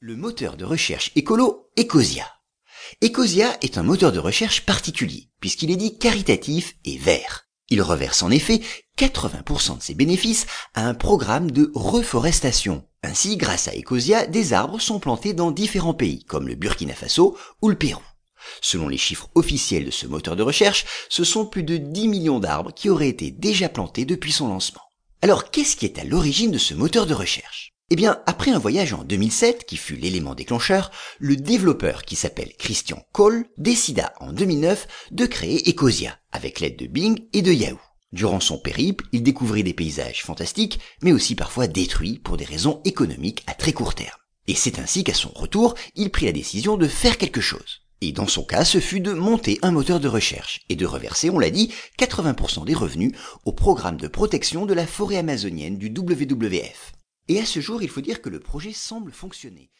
Le moteur de recherche écolo Ecosia. Ecosia est un moteur de recherche particulier, puisqu'il est dit caritatif et vert. Il reverse en effet 80% de ses bénéfices à un programme de reforestation. Ainsi, grâce à Ecosia, des arbres sont plantés dans différents pays, comme le Burkina Faso ou le Pérou. Selon les chiffres officiels de ce moteur de recherche, ce sont plus de 10 millions d'arbres qui auraient été déjà plantés depuis son lancement. Alors, qu'est-ce qui est à l'origine de ce moteur de recherche? Eh bien, après un voyage en 2007, qui fut l'élément déclencheur, le développeur qui s'appelle Christian Cole décida en 2009 de créer Ecosia, avec l'aide de Bing et de Yahoo. Durant son périple, il découvrit des paysages fantastiques, mais aussi parfois détruits pour des raisons économiques à très court terme. Et c'est ainsi qu'à son retour, il prit la décision de faire quelque chose. Et dans son cas, ce fut de monter un moteur de recherche et de reverser, on l'a dit, 80% des revenus au programme de protection de la forêt amazonienne du WWF. Et à ce jour, il faut dire que le projet semble fonctionner.